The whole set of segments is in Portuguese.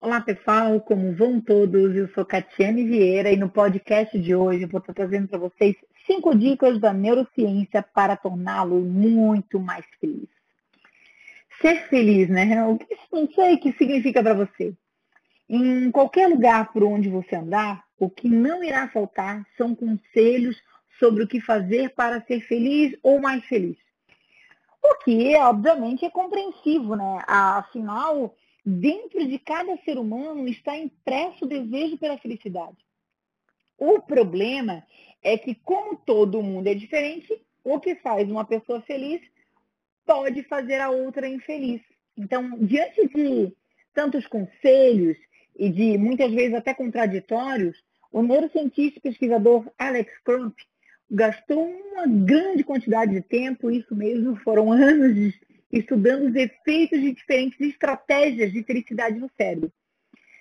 Olá pessoal, como vão todos? Eu sou Catiane Vieira e no podcast de hoje vou estar trazendo para vocês cinco dicas da neurociência para torná-lo muito mais feliz. Ser feliz, né? O que não sei o que significa para você. Em qualquer lugar por onde você andar, o que não irá faltar são conselhos sobre o que fazer para ser feliz ou mais feliz. O que, obviamente, é compreensivo, né? Afinal, dentro de cada ser humano está impresso o desejo pela felicidade. O problema é que, como todo mundo é diferente, o que faz uma pessoa feliz pode fazer a outra infeliz. Então, diante de tantos conselhos e de muitas vezes até contraditórios, o neurocientista e pesquisador Alex Crump gastou uma grande quantidade de tempo, isso mesmo, foram anos de estudando os efeitos de diferentes estratégias de felicidade no cérebro.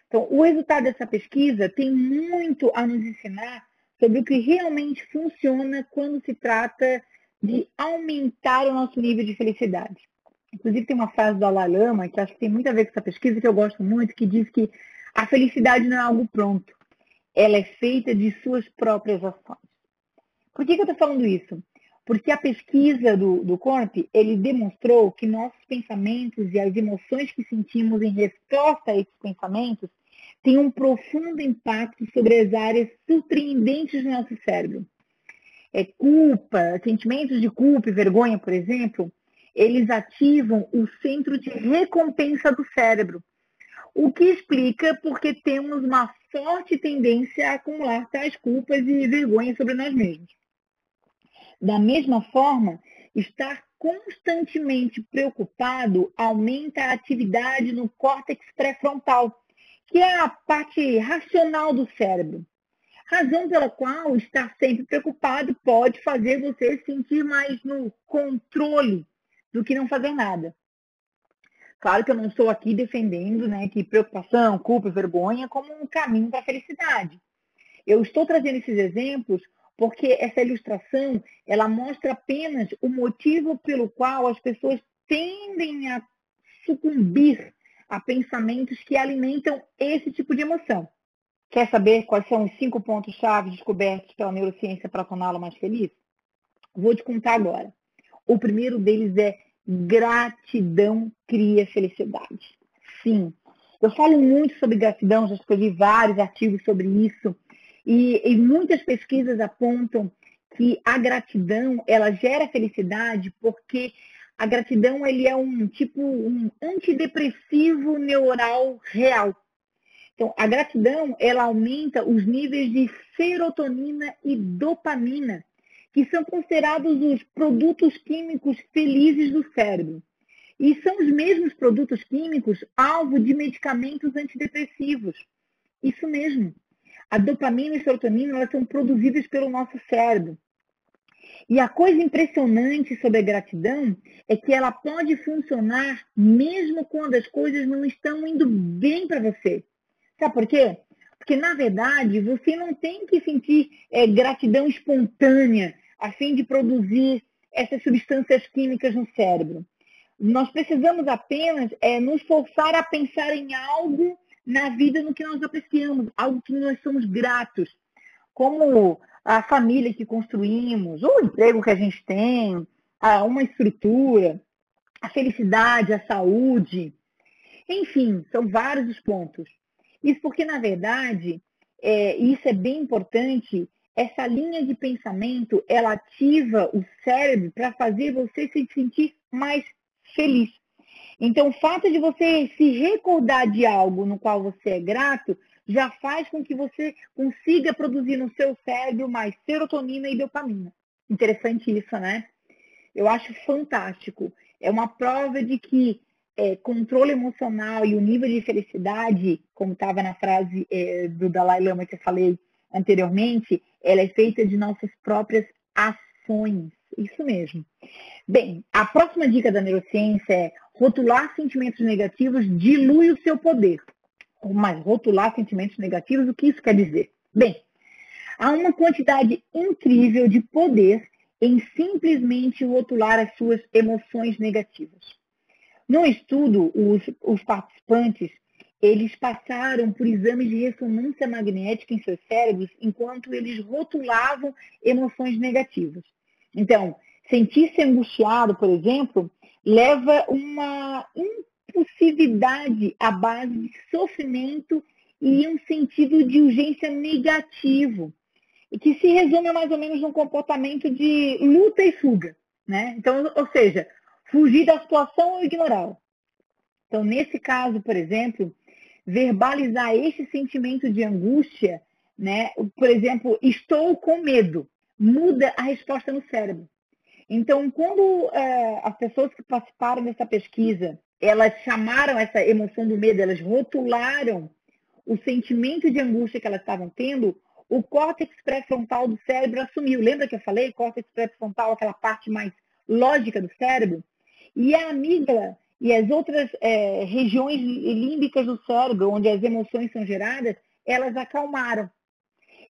Então, o resultado dessa pesquisa tem muito a nos ensinar sobre o que realmente funciona quando se trata de aumentar o nosso nível de felicidade. Inclusive, tem uma frase do Dalai Lama, que acho que tem muito a ver com essa pesquisa, que eu gosto muito, que diz que a felicidade não é algo pronto. Ela é feita de suas próprias ações. Por que, que eu estou falando isso? Porque a pesquisa do, do Corp, ele demonstrou que nossos pensamentos e as emoções que sentimos em resposta a esses pensamentos têm um profundo impacto sobre as áreas surpreendentes do nosso cérebro. É culpa, sentimentos de culpa e vergonha, por exemplo, eles ativam o centro de recompensa do cérebro, o que explica porque temos uma forte tendência a acumular tais culpas e vergonhas sobre nós mesmos. Da mesma forma, estar constantemente preocupado aumenta a atividade no córtex pré-frontal, que é a parte racional do cérebro. Razão pela qual estar sempre preocupado pode fazer você sentir mais no controle do que não fazer nada. Claro que eu não estou aqui defendendo né, que preocupação, culpa e vergonha como um caminho para a felicidade. Eu estou trazendo esses exemplos porque essa ilustração ela mostra apenas o motivo pelo qual as pessoas tendem a sucumbir a pensamentos que alimentam esse tipo de emoção. Quer saber quais são os cinco pontos-chave descobertos pela neurociência para torná-lo mais feliz? Vou te contar agora. O primeiro deles é gratidão cria felicidade. Sim, eu falo muito sobre gratidão, já escrevi vários artigos sobre isso. E, e muitas pesquisas apontam que a gratidão ela gera felicidade porque a gratidão ele é um tipo um antidepressivo neural real. Então, a gratidão ela aumenta os níveis de serotonina e dopamina, que são considerados os produtos químicos felizes do cérebro. E são os mesmos produtos químicos alvo de medicamentos antidepressivos. Isso mesmo. A dopamina e a serotonina elas são produzidas pelo nosso cérebro. E a coisa impressionante sobre a gratidão é que ela pode funcionar mesmo quando as coisas não estão indo bem para você. Sabe por quê? Porque, na verdade, você não tem que sentir é, gratidão espontânea a fim de produzir essas substâncias químicas no cérebro. Nós precisamos apenas é, nos forçar a pensar em algo na vida no que nós apreciamos, algo que nós somos gratos, como a família que construímos, o emprego que a gente tem, uma estrutura, a felicidade, a saúde. Enfim, são vários os pontos. Isso porque, na verdade, é, isso é bem importante, essa linha de pensamento, ela ativa o cérebro para fazer você se sentir mais feliz. Então, o fato de você se recordar de algo no qual você é grato já faz com que você consiga produzir no seu cérebro mais serotonina e dopamina. Interessante isso, né? Eu acho fantástico. É uma prova de que é, controle emocional e o nível de felicidade, como estava na frase é, do Dalai Lama que eu falei anteriormente, ela é feita de nossas próprias ações. Isso mesmo. Bem, a próxima dica da neurociência é rotular sentimentos negativos dilui o seu poder. Mas rotular sentimentos negativos, o que isso quer dizer? Bem, há uma quantidade incrível de poder em simplesmente rotular as suas emoções negativas. No estudo, os, os participantes eles passaram por exames de ressonância magnética em seus cérebros enquanto eles rotulavam emoções negativas. Então, sentir-se angustiado, por exemplo, leva uma impulsividade à base de sofrimento e um sentido de urgência negativo, que se resume mais ou menos num comportamento de luta e fuga. Né? Então, ou seja, fugir da situação ou ignorá-la. Então, nesse caso, por exemplo, verbalizar esse sentimento de angústia, né? por exemplo, estou com medo, muda a resposta no cérebro. Então, quando é, as pessoas que participaram dessa pesquisa, elas chamaram essa emoção do medo, elas rotularam o sentimento de angústia que elas estavam tendo, o córtex pré-frontal do cérebro assumiu. Lembra que eu falei? Córtex pré-frontal, aquela parte mais lógica do cérebro. E a amígdala e as outras é, regiões límbicas do cérebro, onde as emoções são geradas, elas acalmaram.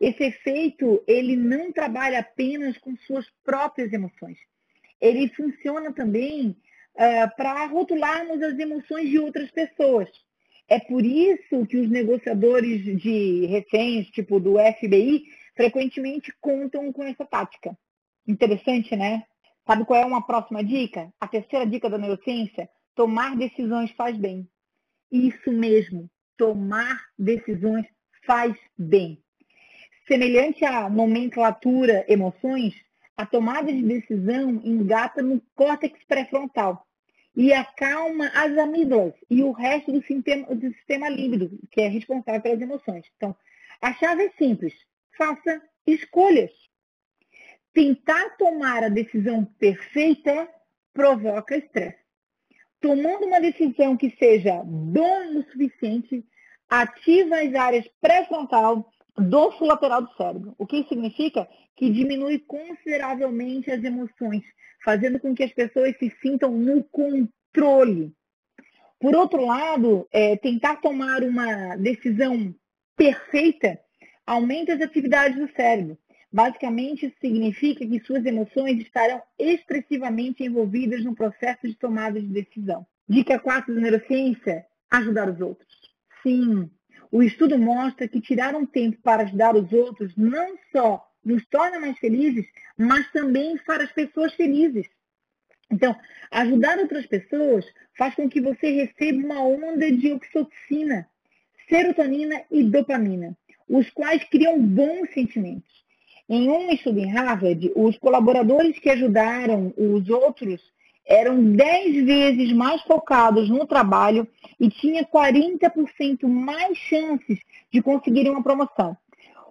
Esse efeito, ele não trabalha apenas com suas próprias emoções. Ele funciona também para rotularmos as emoções de outras pessoas. É por isso que os negociadores de reféns, tipo do FBI, frequentemente contam com essa tática. Interessante, né? Sabe qual é uma próxima dica? A terceira dica da neurociência? Tomar decisões faz bem. Isso mesmo, tomar decisões faz bem. Semelhante à nomenclatura emoções, a tomada de decisão engata no córtex pré-frontal, e acalma as amígdalas e o resto do sistema, do sistema límbico, que é responsável pelas emoções. Então, a chave é simples. Faça escolhas. Tentar tomar a decisão perfeita provoca estresse. Tomando uma decisão que seja bom o suficiente, ativa as áreas pré-frontal, dorso lateral do cérebro. O que significa que diminui consideravelmente as emoções, fazendo com que as pessoas se sintam no controle. Por outro lado, é, tentar tomar uma decisão perfeita aumenta as atividades do cérebro. Basicamente, isso significa que suas emoções estarão expressivamente envolvidas no processo de tomada de decisão. Dica 4 da neurociência: ajudar os outros. Sim, o estudo mostra que tirar um tempo para ajudar os outros não só nos torna mais felizes, mas também faz as pessoas felizes. Então, ajudar outras pessoas faz com que você receba uma onda de oxitocina, serotonina e dopamina, os quais criam bons sentimentos. Em um estudo em Harvard, os colaboradores que ajudaram os outros eram 10 vezes mais focados no trabalho e tinha 40% mais chances de conseguirem uma promoção.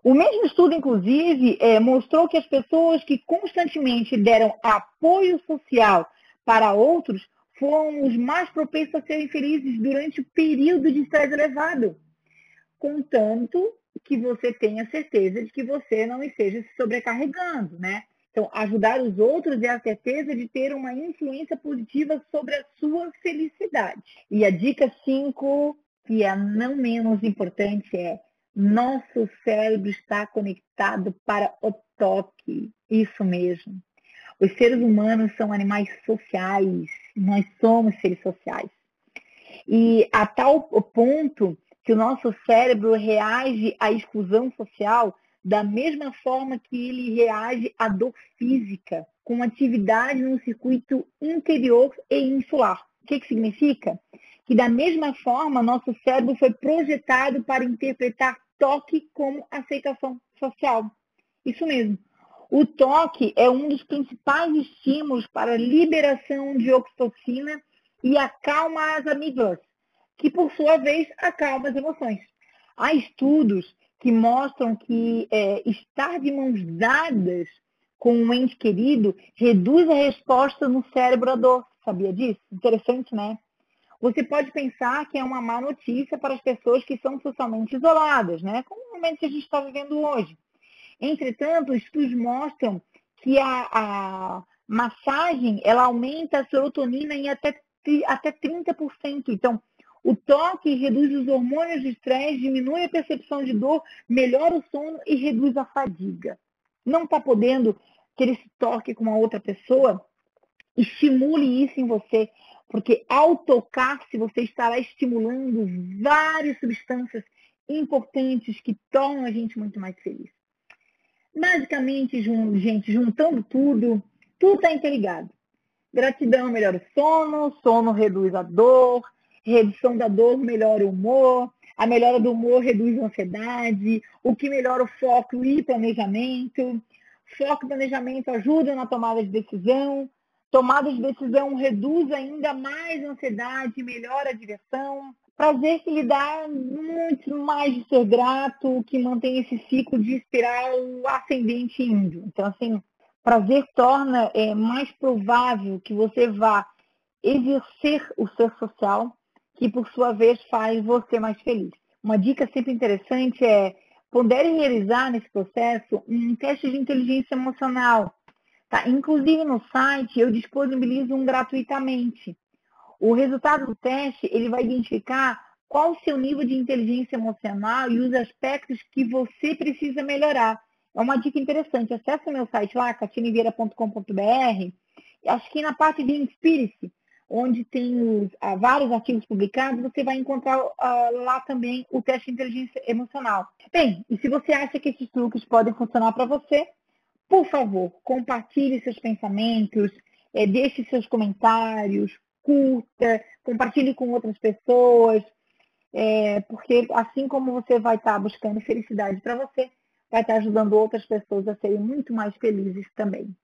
O mesmo estudo, inclusive, é, mostrou que as pessoas que constantemente deram apoio social para outros foram os mais propensos a serem felizes durante o período de estresse elevado. Contanto que você tenha certeza de que você não esteja se sobrecarregando, né? Então, ajudar os outros é a certeza de ter uma influência positiva sobre a sua felicidade. E a dica 5, que é não menos importante, é nosso cérebro está conectado para o toque. Isso mesmo. Os seres humanos são animais sociais. Nós somos seres sociais. E a tal ponto que o nosso cérebro reage à exclusão social da mesma forma que ele reage à dor física, com atividade no circuito interior e insular. O que, que significa? Que da mesma forma, nosso cérebro foi projetado para interpretar toque como aceitação social. Isso mesmo. O toque é um dos principais estímulos para a liberação de oxitocina e acalma as amígdalas, que por sua vez acalma as emoções. Há estudos que mostram que é, estar de mãos dadas com um ente querido reduz a resposta no cérebro à dor. Sabia disso? Interessante, né? Você pode pensar que é uma má notícia para as pessoas que são socialmente isoladas, né? Como o momento que a gente está vivendo hoje. Entretanto, estudos mostram que a, a massagem ela aumenta a serotonina em até, até 30%. Então, o toque reduz os hormônios de estresse, diminui a percepção de dor, melhora o sono e reduz a fadiga. Não está podendo ter esse toque com uma outra pessoa? Estimule isso em você. Porque ao tocar-se, você estará estimulando várias substâncias importantes que tornam a gente muito mais feliz. Basicamente, gente, juntando tudo, tudo está interligado. Gratidão melhora o sono, sono reduz a dor, redução da dor melhora o humor, a melhora do humor reduz a ansiedade, o que melhora o foco e planejamento. Foco e planejamento ajuda na tomada de decisão. Tomada de decisão reduz ainda mais a ansiedade, melhora a direção. Prazer que lhe dá muito mais de ser grato, que mantém esse ciclo de espiral ascendente índio. Então, assim, prazer torna é, mais provável que você vá exercer o ser social, que por sua vez faz você mais feliz. Uma dica sempre interessante é poderem realizar nesse processo um teste de inteligência emocional. Tá? Inclusive no site eu disponibilizo um gratuitamente. O resultado do teste ele vai identificar qual o seu nível de inteligência emocional e os aspectos que você precisa melhorar. É uma dica interessante. Acesse o meu site lá, catineveira.com.br. Acho que na parte de Inspire-se, onde tem os, ah, vários artigos publicados, você vai encontrar ah, lá também o teste de inteligência emocional. Bem, e se você acha que esses truques podem funcionar para você, por favor, compartilhe seus pensamentos, é, deixe seus comentários, curta, compartilhe com outras pessoas, é, porque assim como você vai estar buscando felicidade para você, vai estar ajudando outras pessoas a serem muito mais felizes também.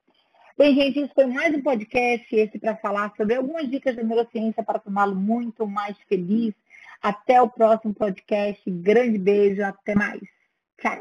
Bem, gente, isso foi mais um podcast, esse para falar sobre algumas dicas da neurociência para torná-lo muito mais feliz. Até o próximo podcast. Grande beijo, até mais.